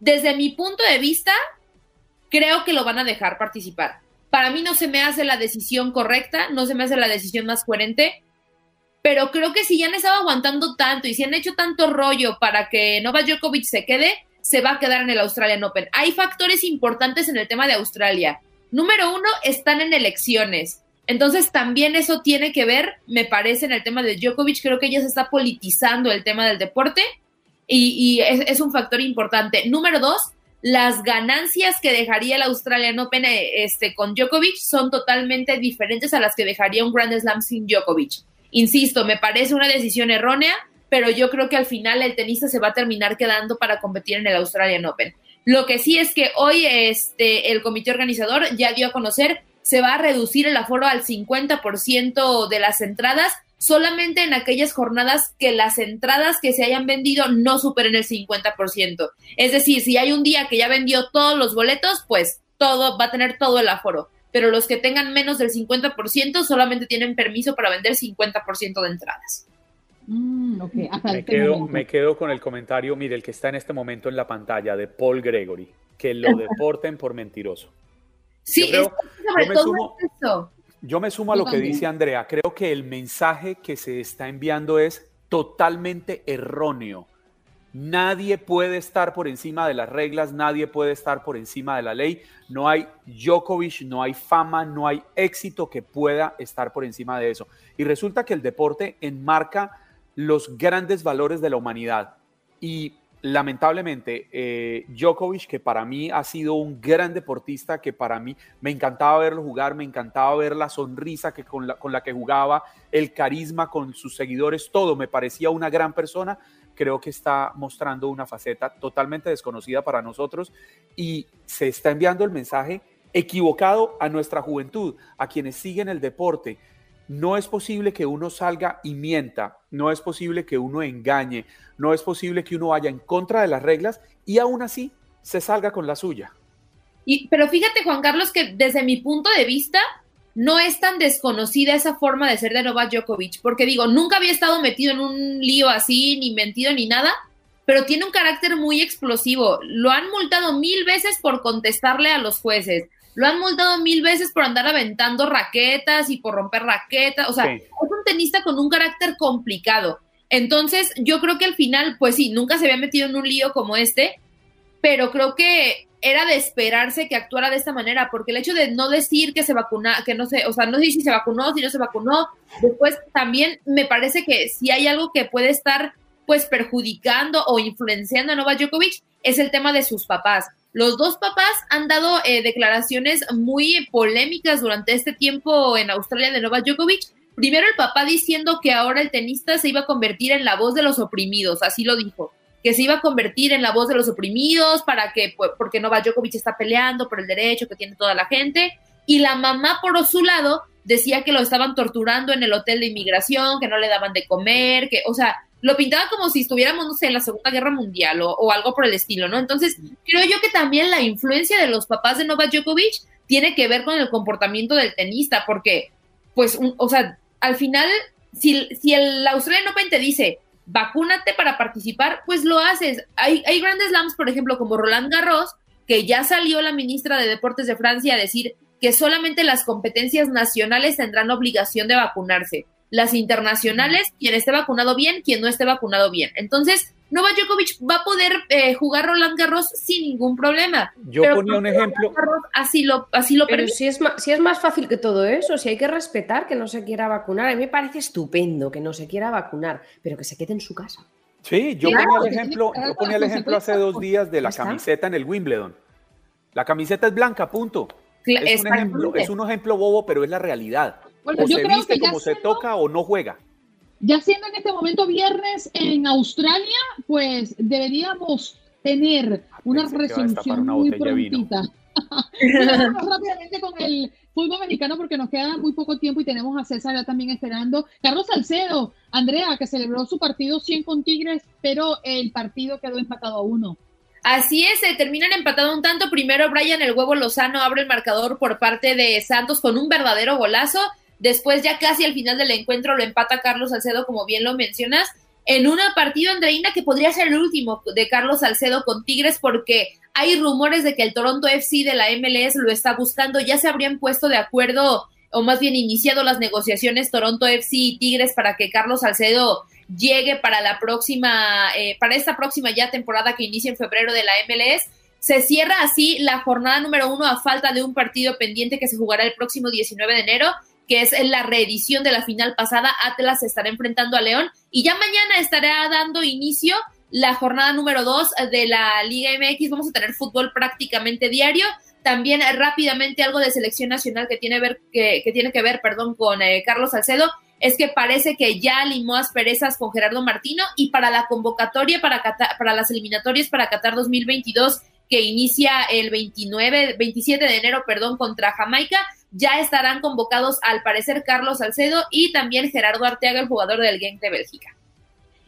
Desde mi punto de vista, creo que lo van a dejar participar. Para mí no se me hace la decisión correcta, no se me hace la decisión más coherente, pero creo que si ya han estado aguantando tanto y si han hecho tanto rollo para que Nova Djokovic se quede, se va a quedar en el Australian Open. Hay factores importantes en el tema de Australia. Número uno, están en elecciones. Entonces también eso tiene que ver, me parece, en el tema de Djokovic. Creo que ya se está politizando el tema del deporte y, es, un factor importante. Número dos, las ganancias que dejaría el Australian Open este, con Djokovic son totalmente diferentes a las que dejaría un Grand Slam sin Djokovic. Insisto, me parece una decisión errónea, pero yo creo que al final el tenista se va a terminar quedando para competir en el Australian Open. Lo que sí es que hoy este, el comité organizador ya dio a conocer, se va a reducir el aforo al 50% de las entradas, solamente en aquellas jornadas que las entradas que se hayan vendido no superen el 50%. Es decir, si hay un día que ya vendió todos los boletos, pues todo va a tener todo el aforo. Pero los que tengan menos del 50% solamente tienen permiso para vender 50% de entradas. Mm, me, quedo, me quedo con el comentario, mire, el que está en este momento en la pantalla de Paul Gregory, que lo [LAUGHS] deporten por mentiroso. Sí, yo, me sumo, yo me sumo a lo que dice Andrea. Creo que el mensaje que se está enviando es totalmente erróneo. Nadie puede estar por encima de las reglas, nadie puede estar por encima de la ley. No hay Djokovic, no hay fama, no hay éxito que pueda estar por encima de eso. Y resulta que el deporte enmarca los grandes valores de la humanidad. Y lamentablemente, eh, Djokovic, que para mí ha sido un gran deportista, que para mí me encantaba verlo jugar, me encantaba ver la sonrisa que con, la, con la que jugaba, el carisma con sus seguidores, todo, me parecía una gran persona, creo que está mostrando una faceta totalmente desconocida para nosotros y se está enviando el mensaje equivocado a nuestra juventud, a quienes siguen el deporte, no es posible que uno salga y mienta, no es posible que uno engañe, no es posible que uno vaya en contra de las reglas y aún así se salga con la suya. Y, pero fíjate, Juan Carlos, que desde mi punto de vista no es tan desconocida esa forma de ser de Novak Djokovic, porque digo, nunca había estado metido en un lío así, ni mentido, ni nada, pero tiene un carácter muy explosivo. Lo han multado mil veces por contestarle a los jueces lo han multado mil veces por andar aventando raquetas y por romper raquetas. O sea, es un tenista con un carácter complicado. Entonces, yo creo que al final, pues sí, nunca se había metido en un lío como este, pero creo que era de esperarse que actuara de esta manera, porque el hecho de no decir que se vacuna, que no sé, o sea, no sé si se vacunó, si no se vacunó, después también me parece que si hay algo que puede estar pues perjudicando o influenciando a Novak Djokovic es el tema de sus papás. Los dos papás han dado eh, declaraciones muy polémicas durante este tiempo en Australia de Novak Djokovic. Primero el papá diciendo que ahora el tenista se iba a convertir en la voz de los oprimidos, así lo dijo, que se iba a convertir en la voz de los oprimidos para que, pues, porque Novak Djokovic está peleando por el derecho que tiene toda la gente. Y la mamá, por su lado, decía que lo estaban torturando en el hotel de inmigración, que no le daban de comer, que, o sea, lo pintaba como si estuviéramos, no sé, en la Segunda Guerra Mundial o, algo por el estilo, ¿no? Entonces, creo yo que también la influencia de los papás de Novak Djokovic tiene que ver con el comportamiento del tenista, porque, pues, o sea, al final, si, si el Australian Open te dice, vacúnate para participar, pues lo haces. Hay, hay grandes slams, por ejemplo, como Roland Garros, que ya salió la ministra de Deportes de Francia a decir que solamente las competencias nacionales tendrán obligación de vacunarse las internacionales, quien esté vacunado bien, quien no esté vacunado bien. Entonces, Novak Djokovic va a poder eh, jugar Roland Garros sin ningún problema. Yo ponía un ejemplo. así lo, así lo Pero si es, más, si es más fácil que todo eso, si hay que respetar que no se quiera vacunar. A mí me parece estupendo que no se quiera vacunar, pero que se quede en su casa. Sí, yo ponía el ejemplo, yo ponía el ejemplo hace dos días de la camiseta en el Wimbledon. La camiseta es blanca, punto. Es un, ejemplo, es un ejemplo bobo, pero es la realidad. O se viste como se toca o no juega. Ya siendo en este momento viernes en Australia, pues deberíamos tener ah, una resolución muy prontita. [LAUGHS] rápidamente con el fútbol mexicano porque nos queda muy poco tiempo y tenemos a César ya también esperando. Carlos Salcedo, Andrea, que celebró su partido 100 con Tigres, pero el partido quedó empatado a uno. Así es, se terminan empatado un tanto. Primero Brian el huevo Lozano abre el marcador por parte de Santos con un verdadero golazo. Después ya casi al final del encuentro lo empata Carlos Salcedo, como bien lo mencionas, en un partido, Andreina, que podría ser el último de Carlos Salcedo con Tigres porque hay rumores de que el Toronto FC de la MLS lo está buscando. Ya se habrían puesto de acuerdo o más bien iniciado las negociaciones Toronto FC y Tigres para que Carlos Salcedo llegue para la próxima, eh, para esta próxima ya temporada que inicia en febrero de la MLS. Se cierra así la jornada número uno a falta de un partido pendiente que se jugará el próximo 19 de enero, que es la reedición de la final pasada. Atlas estará enfrentando a León y ya mañana estará dando inicio la jornada número dos de la Liga MX. Vamos a tener fútbol prácticamente diario. También rápidamente algo de selección nacional que tiene, ver, que, tiene que ver perdón, con eh, Carlos Salcedo es que parece que ya limó asperezas con Gerardo Martino y para la convocatoria para, para las eliminatorias para Qatar 2022 que inicia el 29, 27 de enero, perdón, contra Jamaica, ya estarán convocados al parecer Carlos Salcedo y también Gerardo Arteaga, el jugador del Genk de Bélgica.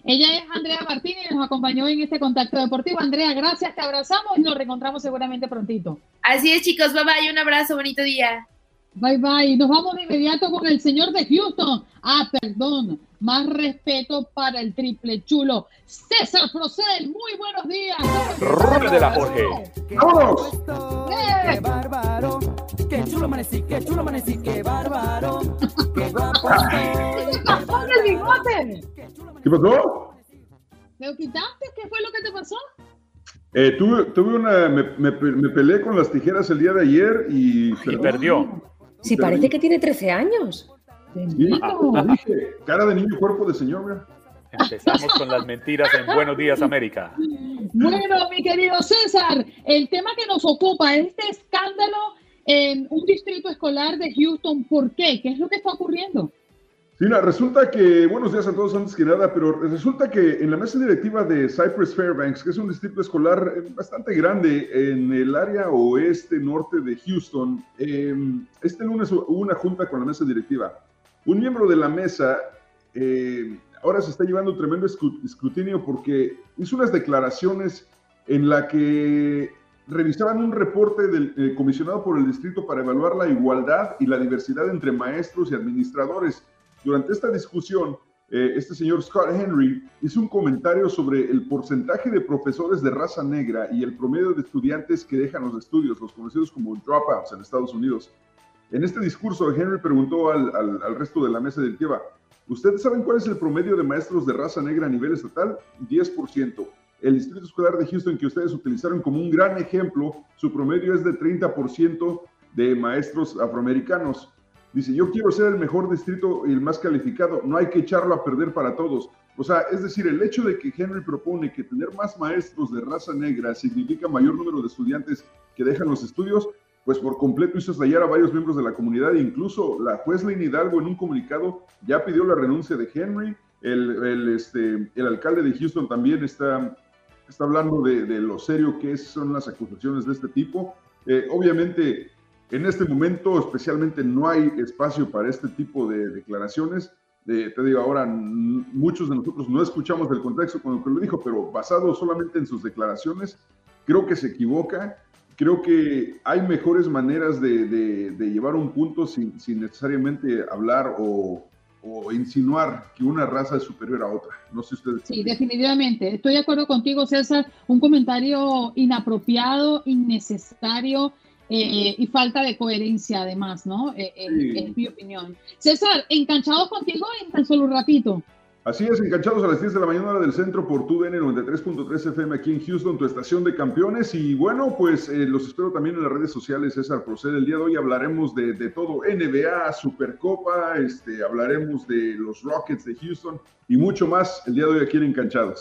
Ella es Andrea Martínez y nos acompañó en este contacto deportivo. Andrea, gracias, te abrazamos y nos reencontramos seguramente prontito. Así es, chicos, bye bye, un abrazo, bonito día. Bye bye. Nos vamos de inmediato con el señor de Houston. Ah, perdón. Más respeto para el triple chulo. César Procel, muy buenos días. Role de la Jorge. ¡Vámonos! ¡Qué bárbaro! ¡Qué [LAUGHS] chulo amanecí! ¡Qué chulo amanecí! ¡Qué bárbaro! ¡Qué guapo ¡Pon el bigote! ¿Qué pasó? ¿Me lo quitaste? ¿Qué fue lo que te pasó? Eh, tuve, tuve una, me, me, me, peleé con las tijeras el día de ayer y, y perdió. Sí, parece que tiene 13 años. Sí, dije, cara de niño, cuerpo de señor. Empezamos con las mentiras en Buenos Días América. Bueno, mi querido César, el tema que nos ocupa es este escándalo en un distrito escolar de Houston. ¿Por qué? ¿Qué es lo que está ocurriendo? Mira, resulta que, buenos días a todos antes que nada, pero resulta que en la mesa directiva de Cypress Fairbanks, que es un distrito escolar eh, bastante grande en el área oeste norte de Houston, em, este lunes hubo una junta con la mesa directiva. Un miembro de la mesa eh, ahora se está llevando un tremendo escrutinio porque hizo unas declaraciones en la que revisaban un reporte del, eh, comisionado por el distrito para evaluar la igualdad y la diversidad entre maestros y administradores durante esta discusión, eh, este señor Scott Henry hizo un comentario sobre el porcentaje de profesores de raza negra y el promedio de estudiantes que dejan los estudios, los conocidos como dropouts en Estados Unidos. En este discurso, Henry preguntó al, al, resto de la mesa directiva, ¿ustedes saben cuál es el promedio de maestros de raza negra a nivel estatal? 10%. El distrito escolar de Houston que ustedes utilizaron como un gran ejemplo, su promedio es de 30% de maestros afroamericanos. Dice, yo quiero ser el mejor distrito y el más calificado, no hay que echarlo a perder para todos. O sea, es decir, el hecho de que Henry propone que tener más maestros de raza negra significa mayor número de estudiantes que dejan los estudios, pues por completo hizo estallar a varios miembros de la comunidad. Incluso la juez Lynn Hidalgo en un comunicado ya pidió la renuncia de Henry. El, este, el alcalde de Houston también está, está hablando de, lo serio que son las acusaciones de este tipo. Eh, obviamente, en este momento especialmente no hay espacio para este tipo de declaraciones. te digo, ahora muchos de nosotros no escuchamos el contexto con lo que lo dijo, pero basado solamente en sus declaraciones, creo que se equivoca. Creo que hay mejores maneras de, llevar un punto sin, necesariamente hablar o, o, insinuar que una raza es superior a otra. No sé ustedes. Sí, definitivamente. Estoy de acuerdo contigo, César. Un comentario inapropiado, innecesario eh, y falta de coherencia además, ¿no? Eh, eh, es mi opinión. César, enganchados contigo en tan solo un ratito. Así es, enganchados a las 10 de la mañana hora del centro por TUDN 93.3 FM aquí en Houston, tu estación de campeones. Y bueno, pues los espero también en las redes sociales, César Procede. El día de hoy hablaremos de, de, todo, NBA, Supercopa, este, hablaremos de los Rockets de Houston y mucho más el día de hoy aquí en Enganchados.